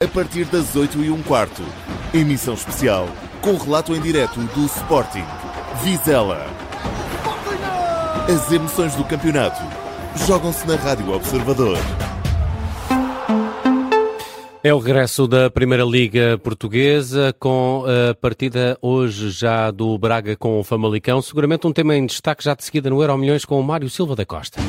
a partir das 8 e um quarto. Emissão especial com relato em direto do Sporting. Vizela. As emoções do campeonato jogam-se na Rádio Observador. É o regresso da Primeira Liga Portuguesa com a partida hoje já do Braga com o Famalicão. Seguramente um tema em destaque já de seguida no Euro Milhões com o Mário Silva da Costa.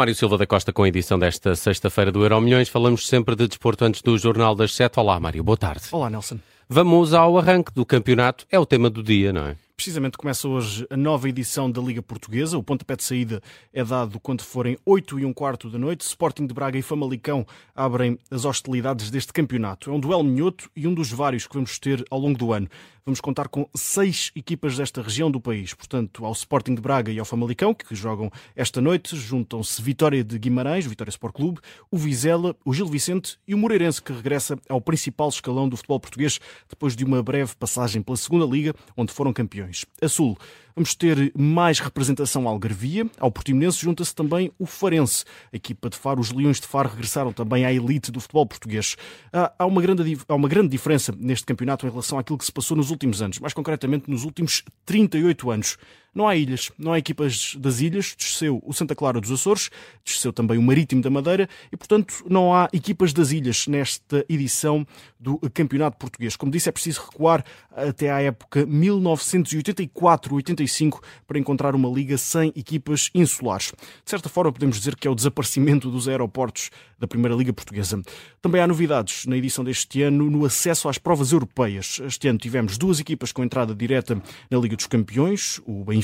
Mário Silva da Costa com a edição desta sexta-feira do Euro Milhões. Falamos sempre de desporto antes do Jornal das Sete. Olá, Mário. Boa tarde. Olá, Nelson. Vamos ao arranque do campeonato. É o tema do dia, não é? Precisamente começa hoje a nova edição da Liga Portuguesa. O pontapé de saída é dado quando forem 8 e um quarto da noite. Sporting de Braga e Famalicão abrem as hostilidades deste campeonato. É um duelo minhoto e um dos vários que vamos ter ao longo do ano. Vamos contar com seis equipas desta região do país. Portanto, ao Sporting de Braga e ao Famalicão, que jogam esta noite, juntam-se Vitória de Guimarães, Vitória Sport Clube, o Vizela, o Gil Vicente e o Moreirense, que regressa ao principal escalão do futebol português depois de uma breve passagem pela Segunda Liga, onde foram campeões. A Sul Vamos ter mais representação algarvia. Ao Portimonense junta-se também o Farense. A equipa de Faro, os Leões de Faro, regressaram também à elite do futebol português. Há uma grande, há uma grande diferença neste campeonato em relação àquilo que se passou nos últimos anos, mais concretamente nos últimos 38 anos. Não há ilhas, não há equipas das ilhas, desceu o Santa Clara dos Açores, desceu também o Marítimo da Madeira e, portanto, não há equipas das ilhas nesta edição do Campeonato Português. Como disse, é preciso recuar até à época 1984-85 para encontrar uma liga sem equipas insulares. De certa forma, podemos dizer que é o desaparecimento dos aeroportos da Primeira Liga Portuguesa. Também há novidades na edição deste ano no acesso às provas europeias. Este ano tivemos duas equipas com entrada direta na Liga dos Campeões, o Benfica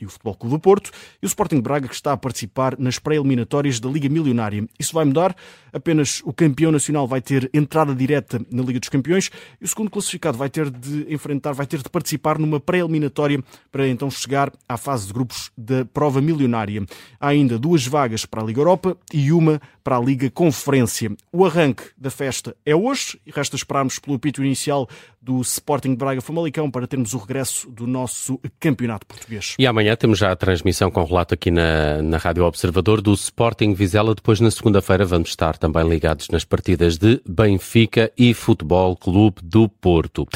e o Futebol Clube do Porto, e o Sporting Braga, que está a participar nas pré-eliminatórias da Liga Milionária. Isso vai mudar, apenas o campeão nacional vai ter entrada direta na Liga dos Campeões e o segundo classificado vai ter de enfrentar, vai ter de participar numa pré-eliminatória para então chegar à fase de grupos da prova milionária. Há ainda duas vagas para a Liga Europa e uma para a Liga Conferência. O arranque da festa é hoje e resta esperarmos pelo apito inicial do Sporting Braga Famalicão para termos o regresso do nosso campeonato português. E amanhã temos já a transmissão com relato aqui na, na Rádio Observador do Sporting Vizela. Depois, na segunda-feira, vamos estar também ligados nas partidas de Benfica e Futebol Clube do Porto.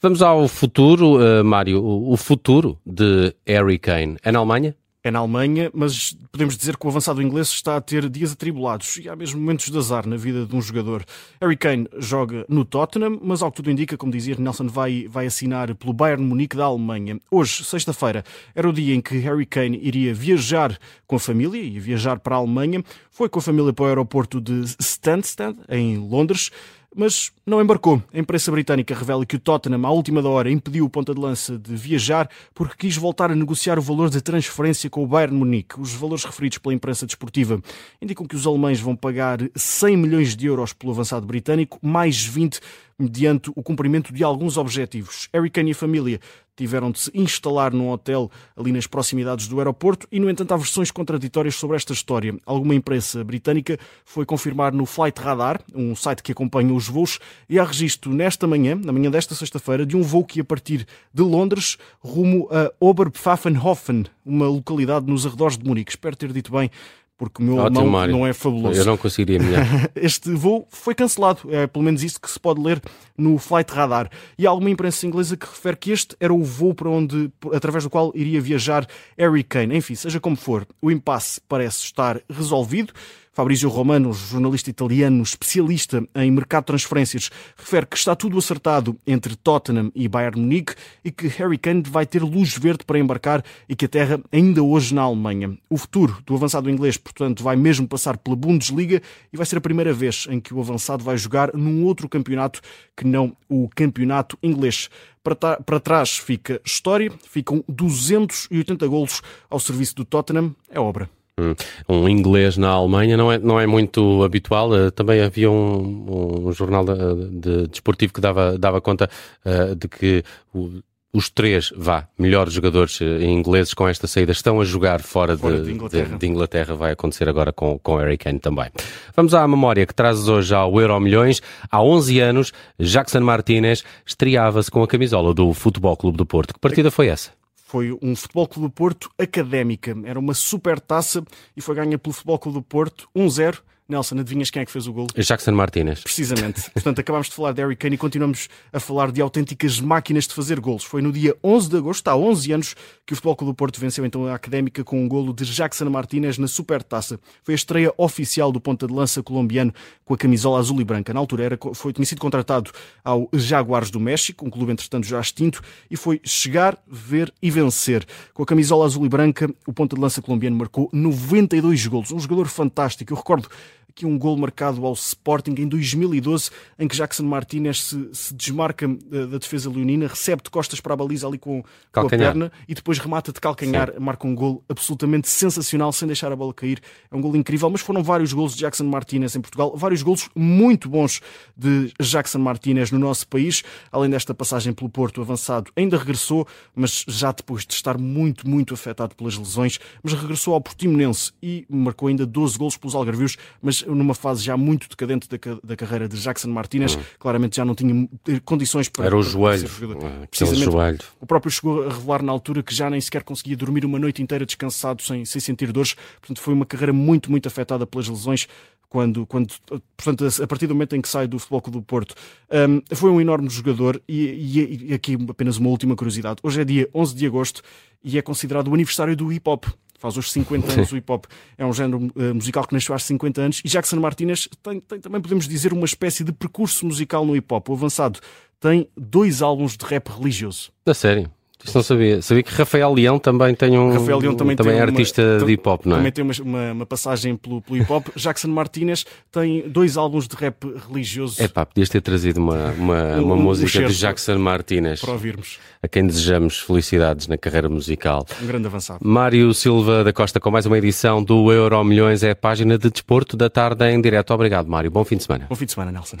Vamos ao futuro, uh, Mário. O futuro de Harry Kane é na Alemanha? É na Alemanha, mas podemos dizer que o avançado inglês está a ter dias atribulados e há mesmo momentos de azar na vida de um jogador. Harry Kane joga no Tottenham, mas ao que tudo indica, como dizia Nelson, vai, vai assinar pelo Bayern Munique da Alemanha. Hoje, sexta-feira, era o dia em que Harry Kane iria viajar com a família, e viajar para a Alemanha. Foi com a família para o aeroporto de Stansted, em Londres mas não embarcou. A imprensa britânica revela que o Tottenham, à última da hora, impediu o ponta de lança de viajar porque quis voltar a negociar o valor da transferência com o Bayern Munique. Os valores referidos pela imprensa desportiva indicam que os alemães vão pagar 100 milhões de euros pelo avançado britânico, mais 20 mediante o cumprimento de alguns objetivos. Harry Kane e a família tiveram de se instalar num hotel ali nas proximidades do aeroporto e, no entanto, há versões contraditórias sobre esta história. Alguma imprensa britânica foi confirmar no Flight Radar, um site que acompanha os voos, e há registro nesta manhã, na manhã desta sexta-feira, de um voo que ia partir de Londres rumo a Oberpfaffenhofen, uma localidade nos arredores de Munique. Espero ter dito bem porque o meu Ótimo, alemão Mário. não é fabuloso. Eu não conseguiria melhor. este voo foi cancelado, é pelo menos isso que se pode ler no Flight Radar. E há alguma imprensa inglesa que refere que este era o voo para onde, através do qual iria viajar Harry Kane. Enfim, seja como for, o impasse parece estar resolvido. Fabrizio Romano, jornalista italiano especialista em mercado de transferências, refere que está tudo acertado entre Tottenham e Bayern Munique e que Harry Kane vai ter luz verde para embarcar e que a terra ainda hoje na Alemanha. O futuro do avançado inglês, portanto, vai mesmo passar pela Bundesliga e vai ser a primeira vez em que o avançado vai jogar num outro campeonato que não o campeonato inglês. Para, trás fica história, ficam 280 golos ao serviço do Tottenham, é obra. Hum. um inglês na Alemanha não é, não é muito habitual. Uh, também havia um, um jornal de, de, desportivo que dava, dava conta uh, de que o, os três, vá, melhores jogadores uh, ingleses com esta saída estão a jogar fora, fora de, de, Inglaterra. de, Inglaterra. Vai acontecer agora com, com Harry Kane também. Vamos à memória que trazes hoje ao Euro Milhões. Há 11 anos, Jackson Martínez estreava-se com a camisola do Futebol Clube do Porto. Que partida foi essa? Foi um Futebol Clube do Porto académica. Era uma super taça e foi ganha pelo Futebol Clube do Porto 1-0 Nelson, adivinhas quem é que fez o gol? Jackson Martínez. Precisamente. Portanto, acabámos de falar de Harry Kane e continuamos a falar de autênticas máquinas de fazer golos. Foi no dia 11 de agosto, há 11 anos, que o Futebol Clube do Porto venceu então a Académica com um golo de Jackson Martínez na Supertaça. Foi a estreia oficial do ponta de lança colombiano com a camisola azul e branca. Na altura era, foi, tinha sido contratado ao Jaguares do México, um clube entretanto já extinto, e foi chegar, ver e vencer. Com a camisola azul e branca, o ponta de lança colombiano marcou 92 golos. Um jogador fantástico. Eu recordo aqui um gol marcado ao Sporting em 2012, em que Jackson Martínez se, se desmarca da, da, defesa leonina, recebe de costas para a baliza ali com, com a perna e depois remata de calcanhar, Sim. marca um gol absolutamente sensacional, sem deixar a bola cair. É um gol incrível, mas foram vários gols de Jackson Martínez em Portugal, vários gols muito bons de Jackson Martínez no nosso país. Além desta passagem pelo Porto avançado, ainda regressou, mas já depois de estar muito, muito afetado pelas lesões, mas regressou ao Portimonense e marcou ainda 12 gols pelos Algarvios, mas numa fase já muito decadente da, da carreira de Jackson Martínez, hum. claramente já não tinha eh, condições para. Era o joelho. Ah, Precisamente, joelho. O próprio chegou a revelar na altura que já nem sequer conseguia dormir uma noite inteira descansado sem, sem sentir dores. Portanto, foi uma carreira muito, muito afetada pelas lesões quando, quando portanto, a partir do momento em que sai do Futebol Clube do Porto. Um, foi um enorme jogador e, e, aqui apenas uma última curiosidade. Hoje é dia 11 de agosto e é considerado o aniversário do hip hop faz os 50 anos o hip hop. É um género uh, musical que nasceu há 50 anos. E Jackson Martinez tem, tem, também podemos dizer uma espécie de percurso musical no hip hop. O avançado tem dois álbuns de rap religioso. Da sério? Isso não sabia. Sabia que Rafael Leão também tem um. Rafael Leão também, também é artista uma, de hip hop, não é? Também tem uma, uma, passagem pelo, pelo hip hop. Jackson Martinez tem dois álbuns de rap religioso. É pá, podias ter trazido uma, uma, um, uma um, música um de Jackson Martinez. Para ouvirmos. A quem desejamos felicidades na carreira musical. Um grande avançado. Mário Silva da Costa com mais uma edição do Euro Milhões é a página de desporto da tarde em direto. Obrigado, Mário. Bom fim de semana. Bom fim de semana, Nelson.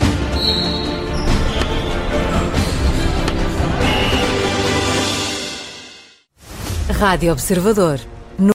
Rádio Observador.